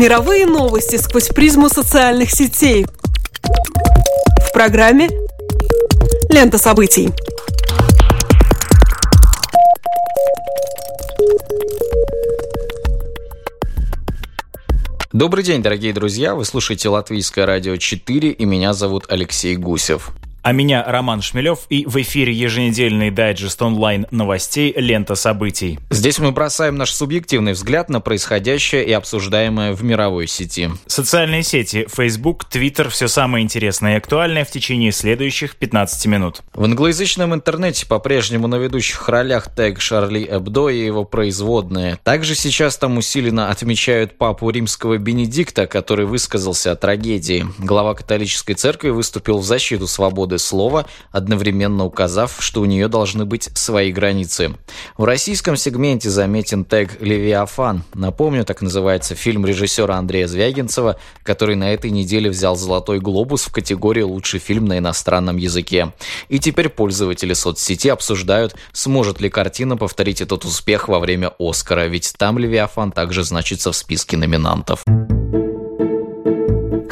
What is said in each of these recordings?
Мировые новости сквозь призму социальных сетей. В программе «Лента событий». Добрый день, дорогие друзья! Вы слушаете Латвийское радио 4 и меня зовут Алексей Гусев. А меня Роман Шмелев и в эфире еженедельный дайджест онлайн новостей «Лента событий». Здесь мы бросаем наш субъективный взгляд на происходящее и обсуждаемое в мировой сети. Социальные сети Facebook, Twitter – все самое интересное и актуальное в течение следующих 15 минут. В англоязычном интернете по-прежнему на ведущих ролях тег Шарли Эбдо и его производные. Также сейчас там усиленно отмечают папу римского Бенедикта, который высказался о трагедии. Глава католической церкви выступил в защиту свободы свободы слова, одновременно указав, что у нее должны быть свои границы. В российском сегменте заметен тег «Левиафан». Напомню, так называется фильм режиссера Андрея Звягинцева, который на этой неделе взял «Золотой глобус» в категории «Лучший фильм на иностранном языке». И теперь пользователи соцсети обсуждают, сможет ли картина повторить этот успех во время «Оскара», ведь там «Левиафан» также значится в списке номинантов.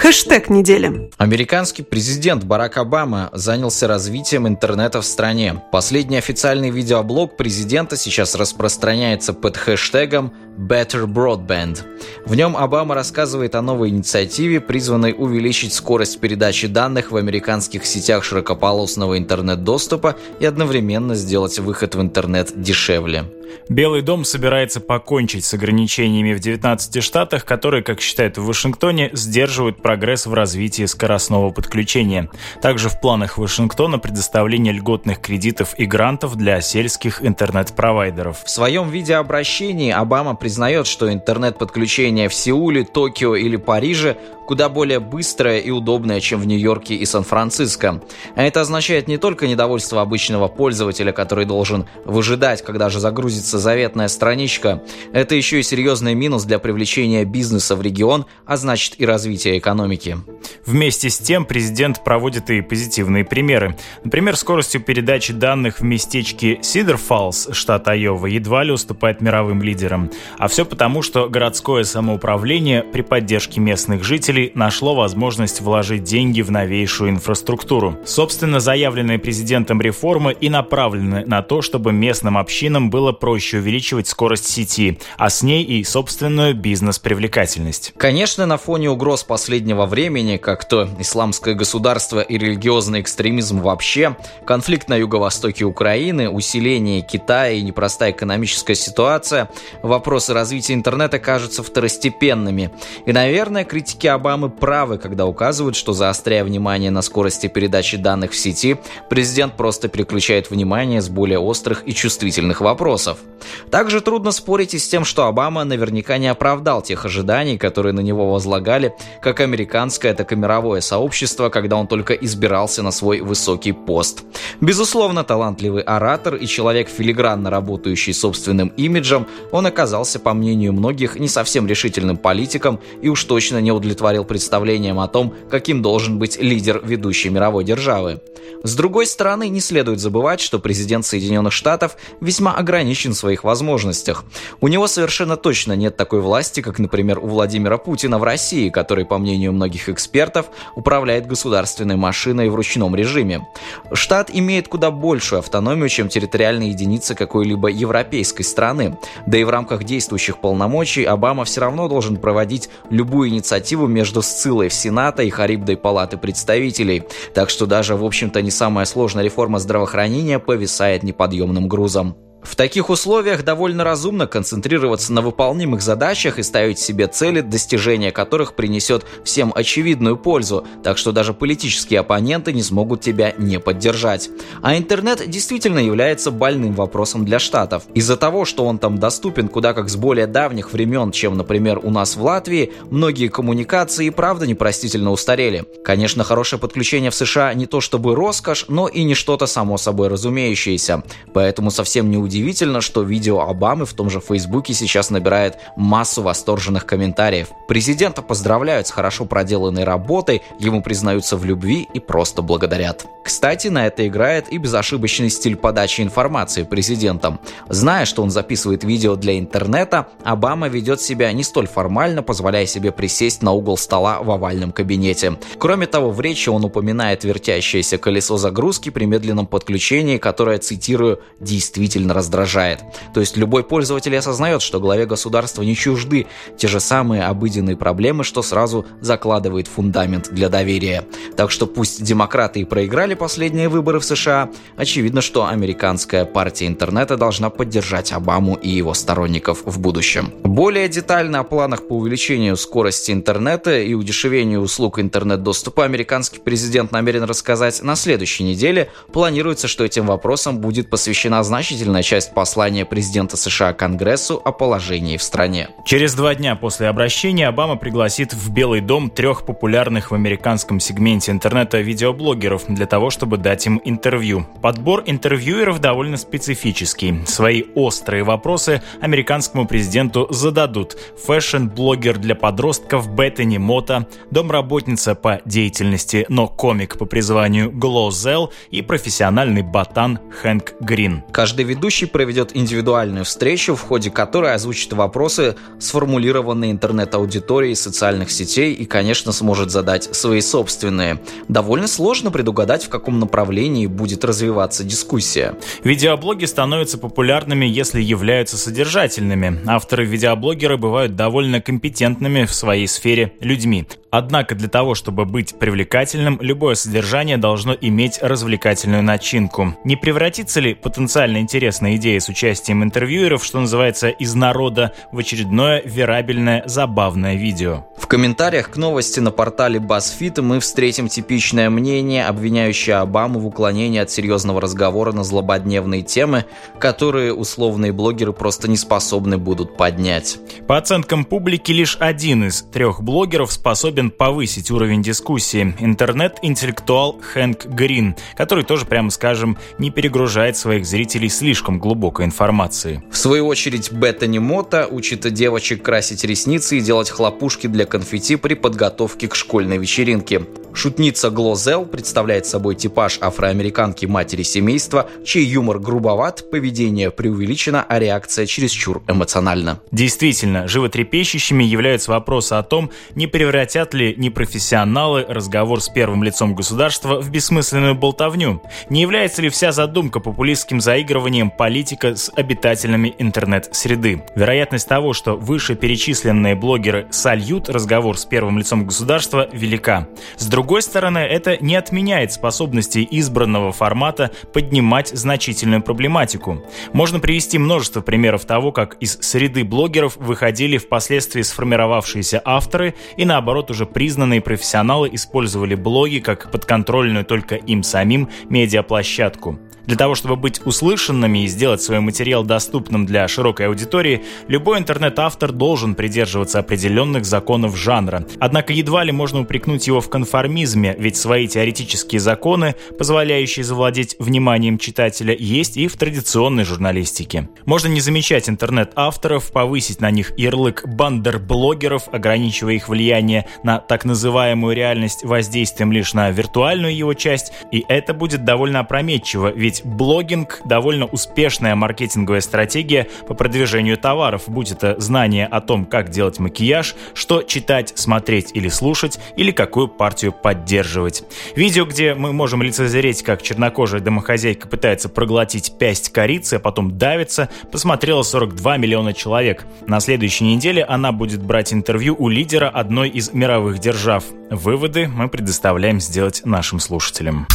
Хэштег недели. Американский президент Барак Обама занялся развитием интернета в стране. Последний официальный видеоблог президента сейчас распространяется под хэштегом Better Broadband. В нем Обама рассказывает о новой инициативе, призванной увеличить скорость передачи данных в американских сетях широкополосного интернет-доступа и одновременно сделать выход в интернет дешевле. Белый дом собирается покончить с ограничениями в 19 штатах, которые, как считают в Вашингтоне, сдерживают прогресс в развитии скоростного подключения. Также в планах Вашингтона предоставление льготных кредитов и грантов для сельских интернет-провайдеров. В своем видеообращении Обама признает, что интернет-подключение в Сеуле, Токио или Париже куда более быстрое и удобное, чем в Нью-Йорке и Сан-Франциско. А это означает не только недовольство обычного пользователя, который должен выжидать, когда же загрузится заветная страничка, это еще и серьезный минус для привлечения бизнеса в регион, а значит и развития экономики. Вместе с тем президент проводит и позитивные примеры. Например, скоростью передачи данных в местечке Сидер Фаллс, штат Айова, едва ли уступает мировым лидерам. А все потому, что городское самоуправление при поддержке местных жителей нашло возможность вложить деньги в новейшую инфраструктуру. Собственно, заявленные президентом реформы и направлены на то, чтобы местным общинам было проще увеличивать скорость сети, а с ней и собственную бизнес-привлекательность. Конечно, на фоне угроз последнего времени, как то исламское государство и религиозный экстремизм вообще, конфликт на юго-востоке Украины, усиление Китая и непростая экономическая ситуация, вопросы развития интернета кажутся второстепенными. И, наверное, критики об Обамы правы, когда указывают, что заостряя внимание на скорости передачи данных в сети, президент просто переключает внимание с более острых и чувствительных вопросов. Также трудно спорить и с тем, что Обама наверняка не оправдал тех ожиданий, которые на него возлагали как американское, так и мировое сообщество, когда он только избирался на свой высокий пост. Безусловно, талантливый оратор и человек, филигранно работающий собственным имиджем, он оказался, по мнению многих, не совсем решительным политиком и уж точно не удовлетворил говорил представлением о том, каким должен быть лидер ведущей мировой державы. С другой стороны, не следует забывать, что президент Соединенных Штатов весьма ограничен в своих возможностях. У него совершенно точно нет такой власти, как, например, у Владимира Путина в России, который, по мнению многих экспертов, управляет государственной машиной в ручном режиме. Штат имеет куда большую автономию, чем территориальные единицы какой-либо европейской страны. Да и в рамках действующих полномочий Обама все равно должен проводить любую инициативу между Сцилой в Сената и Харибдой Палаты представителей. Так что даже, в общем-то, не самая сложная реформа здравоохранения повисает неподъемным грузом. В таких условиях довольно разумно концентрироваться на выполнимых задачах и ставить себе цели, достижения которых принесет всем очевидную пользу, так что даже политические оппоненты не смогут тебя не поддержать. А интернет действительно является больным вопросом для штатов. Из-за того, что он там доступен куда как с более давних времен, чем, например, у нас в Латвии, многие коммуникации правда непростительно устарели. Конечно, хорошее подключение в США не то чтобы роскошь, но и не что-то само собой разумеющееся. Поэтому совсем не неудивительно, что видео Обамы в том же Фейсбуке сейчас набирает массу восторженных комментариев. Президента поздравляют с хорошо проделанной работой, ему признаются в любви и просто благодарят. Кстати, на это играет и безошибочный стиль подачи информации президентом. Зная, что он записывает видео для интернета, Обама ведет себя не столь формально, позволяя себе присесть на угол стола в овальном кабинете. Кроме того, в речи он упоминает вертящееся колесо загрузки при медленном подключении, которое, цитирую, действительно раздражает. То есть любой пользователь осознает, что главе государства не чужды те же самые обыденные проблемы, что сразу закладывает фундамент для доверия. Так что пусть демократы и проиграли последние выборы в США, очевидно, что американская партия интернета должна поддержать Обаму и его сторонников в будущем. Более детально о планах по увеличению скорости интернета и удешевению услуг интернет-доступа американский президент намерен рассказать на следующей неделе. Планируется, что этим вопросам будет посвящена значительная часть послания президента США Конгрессу о положении в стране. Через два дня после обращения Обама пригласит в Белый дом трех популярных в американском сегменте интернета видеоблогеров для того, чтобы дать им интервью. Подбор интервьюеров довольно специфический. Свои острые вопросы американскому президенту зададут фэшн-блогер для подростков Беттани Мота, домработница по деятельности, но комик по призванию Глозел и профессиональный ботан Хэнк Грин. Каждый ведущий проведет индивидуальную встречу, в ходе которой озвучит вопросы, сформулированные интернет-аудиторией социальных сетей и, конечно, сможет задать свои собственные. Довольно сложно предугадать, в каком направлении будет развиваться дискуссия. Видеоблоги становятся популярными, если являются содержательными. Авторы-видеоблогеры бывают довольно компетентными в своей сфере людьми. Однако для того, чтобы быть привлекательным, любое содержание должно иметь развлекательную начинку. Не превратится ли потенциально интересная идея с участием интервьюеров, что называется, из народа, в очередное верабельное, забавное видео? В комментариях к новости на портале BuzzFeed мы встретим типичное мнение, обвиняющее Обаму в уклонении от серьезного разговора на злободневные темы, которые условные блогеры просто не способны будут поднять. По оценкам публики, лишь один из трех блогеров способен способен повысить уровень дискуссии. Интернет-интеллектуал Хэнк Грин, который тоже, прямо скажем, не перегружает своих зрителей слишком глубокой информацией. В свою очередь, Беттани Мота учит девочек красить ресницы и делать хлопушки для конфетти при подготовке к школьной вечеринке. Шутница Глозел представляет собой типаж афроамериканки матери семейства, чей юмор грубоват, поведение преувеличено, а реакция чересчур эмоциональна. Действительно, животрепещущими являются вопросы о том, не превратят ли непрофессионалы разговор с первым лицом государства в бессмысленную болтовню. Не является ли вся задумка популистским заигрыванием политика с обитателями интернет-среды? Вероятность того, что вышеперечисленные блогеры сольют разговор с первым лицом государства, велика. С другой стороны, это не отменяет способности избранного формата поднимать значительную проблематику. Можно привести множество примеров того, как из среды блогеров выходили впоследствии сформировавшиеся авторы и наоборот уже признанные профессионалы использовали блоги как подконтрольную только им самим медиаплощадку. Для того, чтобы быть услышанными и сделать свой материал доступным для широкой аудитории, любой интернет-автор должен придерживаться определенных законов жанра. Однако едва ли можно упрекнуть его в конформизме, ведь свои теоретические законы, позволяющие завладеть вниманием читателя, есть и в традиционной журналистике. Можно не замечать интернет-авторов, повысить на них ярлык бандер-блогеров, ограничивая их влияние на так называемую реальность воздействием лишь на виртуальную его часть, и это будет довольно опрометчиво, ведь ведь блогинг – довольно успешная маркетинговая стратегия по продвижению товаров, будь это знание о том, как делать макияж, что читать, смотреть или слушать, или какую партию поддерживать. Видео, где мы можем лицезреть, как чернокожая домохозяйка пытается проглотить пясть корицы, а потом давится, посмотрело 42 миллиона человек. На следующей неделе она будет брать интервью у лидера одной из мировых держав. Выводы мы предоставляем сделать нашим слушателям.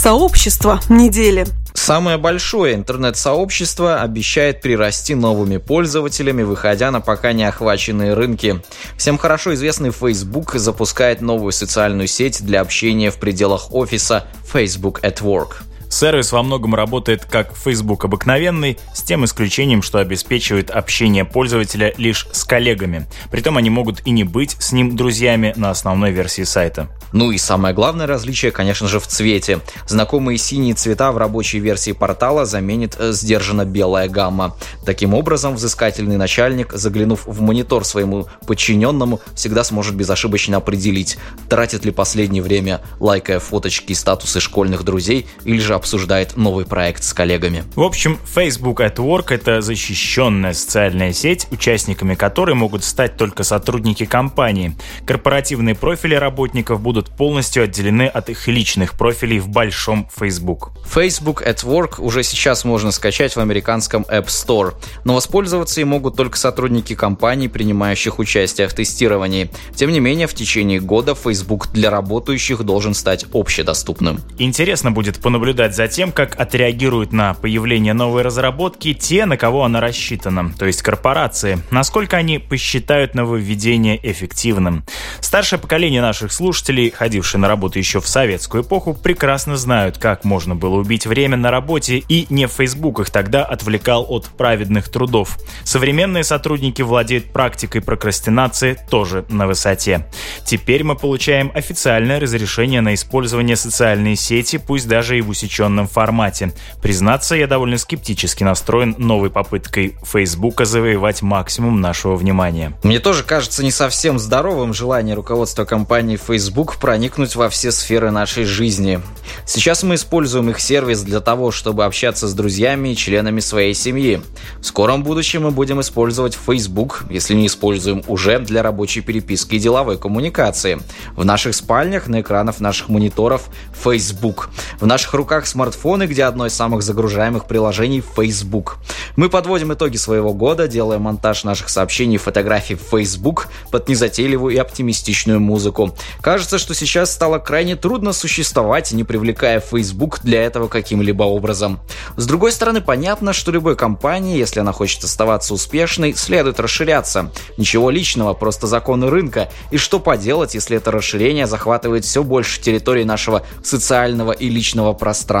Сообщество недели. Самое большое интернет-сообщество обещает прирасти новыми пользователями, выходя на пока не охваченные рынки. Всем хорошо известный Facebook запускает новую социальную сеть для общения в пределах офиса Facebook at Work. Сервис во многом работает как Facebook обыкновенный, с тем исключением, что обеспечивает общение пользователя лишь с коллегами. Притом они могут и не быть с ним друзьями на основной версии сайта. Ну и самое главное различие, конечно же, в цвете. Знакомые синие цвета в рабочей версии портала заменит э, сдержанно белая гамма. Таким образом, взыскательный начальник, заглянув в монитор своему подчиненному, всегда сможет безошибочно определить, тратит ли последнее время, лайкая фоточки и статусы школьных друзей, или же обсуждает новый проект с коллегами. В общем, Facebook at Work — это защищенная социальная сеть, участниками которой могут стать только сотрудники компании. Корпоративные профили работников будут полностью отделены от их личных профилей в большом Facebook. Facebook at Work уже сейчас можно скачать в американском App Store, но воспользоваться им могут только сотрудники компаний, принимающих участие в тестировании. Тем не менее, в течение года Facebook для работающих должен стать общедоступным. Интересно будет понаблюдать за тем, как отреагируют на появление новой разработки те, на кого она рассчитана, то есть корпорации, насколько они посчитают нововведение эффективным. Старшее поколение наших слушателей, ходившие на работу еще в советскую эпоху, прекрасно знают, как можно было убить время на работе и не в их тогда отвлекал от праведных трудов. Современные сотрудники владеют практикой прокрастинации тоже на высоте. Теперь мы получаем официальное разрешение на использование социальной сети, пусть даже и в усеченном формате. Признаться, я довольно скептически настроен новой попыткой Facebook завоевать максимум нашего внимания. Мне тоже кажется не совсем здоровым желание руководства компании Facebook проникнуть во все сферы нашей жизни. Сейчас мы используем их сервис для того, чтобы общаться с друзьями и членами своей семьи. В скором будущем мы будем использовать Facebook, если не используем уже, для рабочей переписки и деловой коммуникации. В наших спальнях на экранах наших мониторов Facebook. В наших руках смартфоны, где одно из самых загружаемых приложений Facebook. Мы подводим итоги своего года, делая монтаж наших сообщений и фотографий в Facebook под незатейливую и оптимистичную музыку. Кажется, что сейчас стало крайне трудно существовать, не привлекая Facebook для этого каким-либо образом. С другой стороны, понятно, что любой компании, если она хочет оставаться успешной, следует расширяться. Ничего личного, просто законы рынка. И что поделать, если это расширение захватывает все больше территории нашего социального и личного пространства.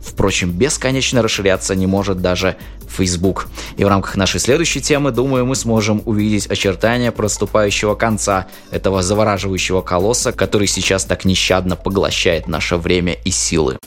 Впрочем, бесконечно расширяться не может даже Facebook. И в рамках нашей следующей темы, думаю, мы сможем увидеть очертания проступающего конца этого завораживающего колосса, который сейчас так нещадно поглощает наше время и силы.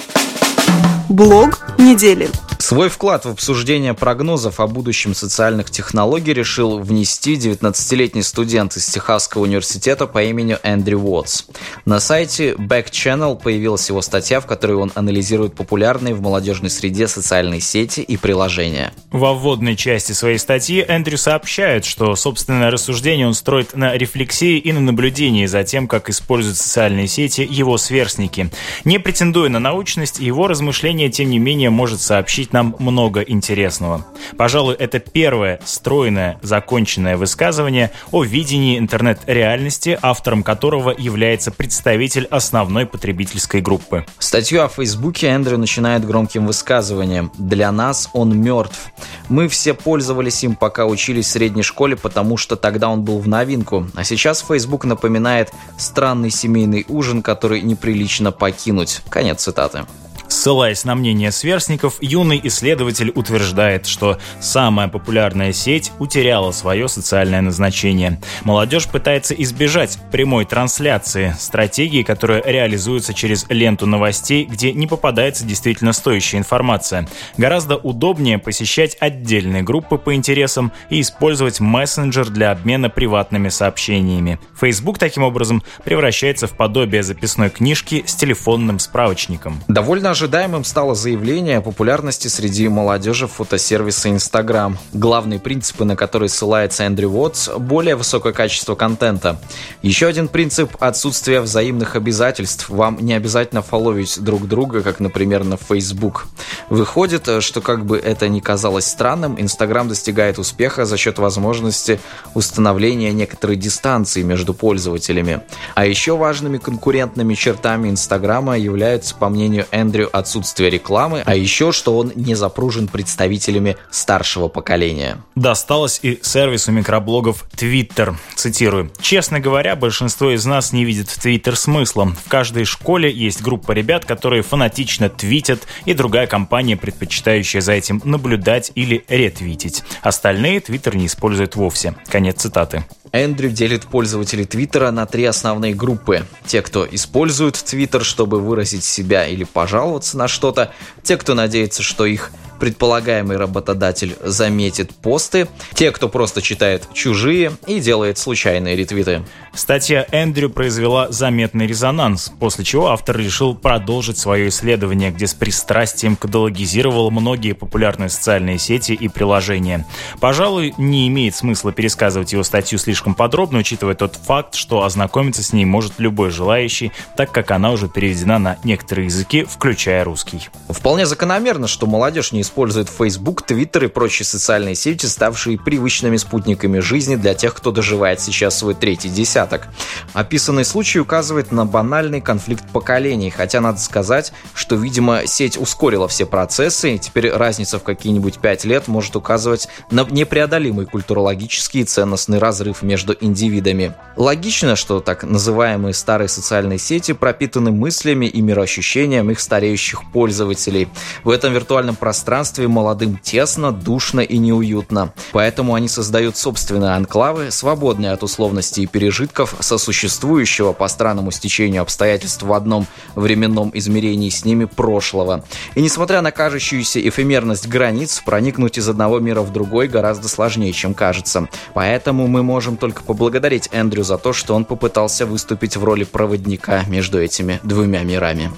Блог недели. Свой вклад в обсуждение прогнозов о будущем социальных технологий решил внести 19-летний студент из Техасского университета по имени Эндрю Уотс. На сайте Back Channel появилась его статья, в которой он анализирует популярные в молодежной среде социальные сети и приложения. Во вводной части своей статьи Эндрю сообщает, что собственное рассуждение он строит на рефлексии и на наблюдении за тем, как используют социальные сети его сверстники. Не претендуя на научность, его размышления, тем не менее, может сообщить нам много интересного. Пожалуй, это первое стройное, законченное высказывание о видении интернет-реальности, автором которого является представитель основной потребительской группы. Статью о Фейсбуке Эндрю начинает громким высказыванием «Для нас он мертв. Мы все пользовались им, пока учились в средней школе, потому что тогда он был в новинку. А сейчас Facebook напоминает странный семейный ужин, который неприлично покинуть». Конец цитаты. Ссылаясь на мнение сверстников, юный исследователь утверждает, что самая популярная сеть утеряла свое социальное назначение. Молодежь пытается избежать прямой трансляции, стратегии, которая реализуется через ленту новостей, где не попадается действительно стоящая информация. Гораздо удобнее посещать отдельные группы по интересам и использовать мессенджер для обмена приватными сообщениями. Facebook таким образом превращается в подобие записной книжки с телефонным справочником. Довольно ожидаемым стало заявление о популярности среди молодежи фотосервиса Instagram. Главные принципы, на которые ссылается Эндрю Уотс – более высокое качество контента. Еще один принцип – отсутствие взаимных обязательств. Вам не обязательно фолловить друг друга, как, например, на Facebook. Выходит, что как бы это ни казалось странным, Instagram достигает успеха за счет возможности установления некоторой дистанции между пользователями. А еще важными конкурентными чертами Инстаграма являются, по мнению Эндрю неделю отсутствия рекламы, а еще, что он не запружен представителями старшего поколения. Досталось и сервису микроблогов Twitter. Цитирую. «Честно говоря, большинство из нас не видит в Twitter смысла. В каждой школе есть группа ребят, которые фанатично твитят, и другая компания, предпочитающая за этим наблюдать или ретвитить. Остальные Twitter не используют вовсе». Конец цитаты. Эндрю делит пользователей Твиттера на три основные группы. Те, кто использует Твиттер, чтобы выразить себя или пожаловаться на что-то. Те, кто надеется, что их предполагаемый работодатель заметит посты, те, кто просто читает чужие и делает случайные ретвиты. Статья Эндрю произвела заметный резонанс, после чего автор решил продолжить свое исследование, где с пристрастием каталогизировал многие популярные социальные сети и приложения. Пожалуй, не имеет смысла пересказывать его статью слишком подробно, учитывая тот факт, что ознакомиться с ней может любой желающий, так как она уже переведена на некоторые языки, включая русский. Вполне закономерно, что молодежь не использует Facebook, Twitter и прочие социальные сети, ставшие привычными спутниками жизни для тех, кто доживает сейчас свой третий десяток. Описанный случай указывает на банальный конфликт поколений, хотя надо сказать, что, видимо, сеть ускорила все процессы, и теперь разница в какие-нибудь пять лет может указывать на непреодолимый культурологический и ценностный разрыв между индивидами. Логично, что так называемые старые социальные сети пропитаны мыслями и мироощущением их стареющих пользователей. В этом виртуальном пространстве пространстве молодым тесно, душно и неуютно. Поэтому они создают собственные анклавы, свободные от условностей и пережитков сосуществующего по странному стечению обстоятельств в одном временном измерении с ними прошлого. И несмотря на кажущуюся эфемерность границ, проникнуть из одного мира в другой гораздо сложнее, чем кажется. Поэтому мы можем только поблагодарить Эндрю за то, что он попытался выступить в роли проводника между этими двумя мирами.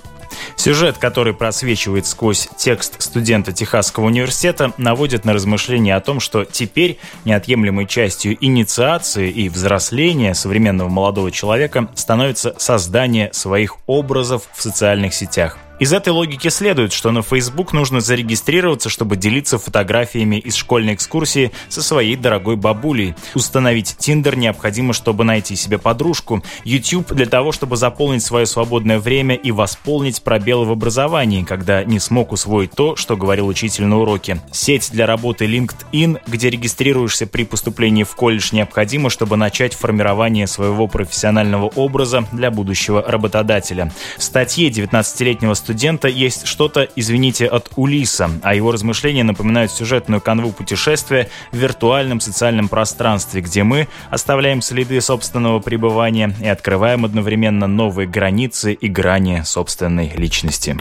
Сюжет, который просвечивает сквозь текст студента Техасского университета, наводит на размышления о том, что теперь неотъемлемой частью инициации и взросления современного молодого человека становится создание своих образов в социальных сетях. Из этой логики следует, что на Facebook нужно зарегистрироваться, чтобы делиться фотографиями из школьной экскурсии со своей дорогой бабулей. Установить Tinder необходимо, чтобы найти себе подружку. YouTube для того, чтобы заполнить свое свободное время и восполнить пробелы в образовании, когда не смог усвоить то, что говорил учитель на уроке. Сеть для работы LinkedIn, где регистрируешься при поступлении в колледж, необходимо, чтобы начать формирование своего профессионального образа для будущего работодателя. В статье 19-летнего студента есть что-то, извините, от Улиса, а его размышления напоминают сюжетную канву путешествия в виртуальном социальном пространстве, где мы оставляем следы собственного пребывания и открываем одновременно новые границы и грани собственной личности.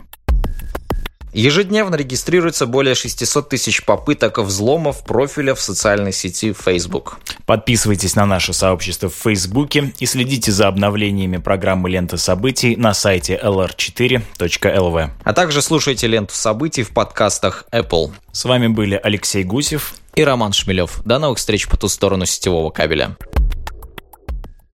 Ежедневно регистрируется более 600 тысяч попыток взломов профиля в социальной сети Facebook. Подписывайтесь на наше сообщество в Фейсбуке и следите за обновлениями программы «Лента событий» на сайте lr4.lv. А также слушайте ленту событий в подкастах Apple. С вами были Алексей Гусев и Роман Шмелев. До новых встреч по ту сторону сетевого кабеля.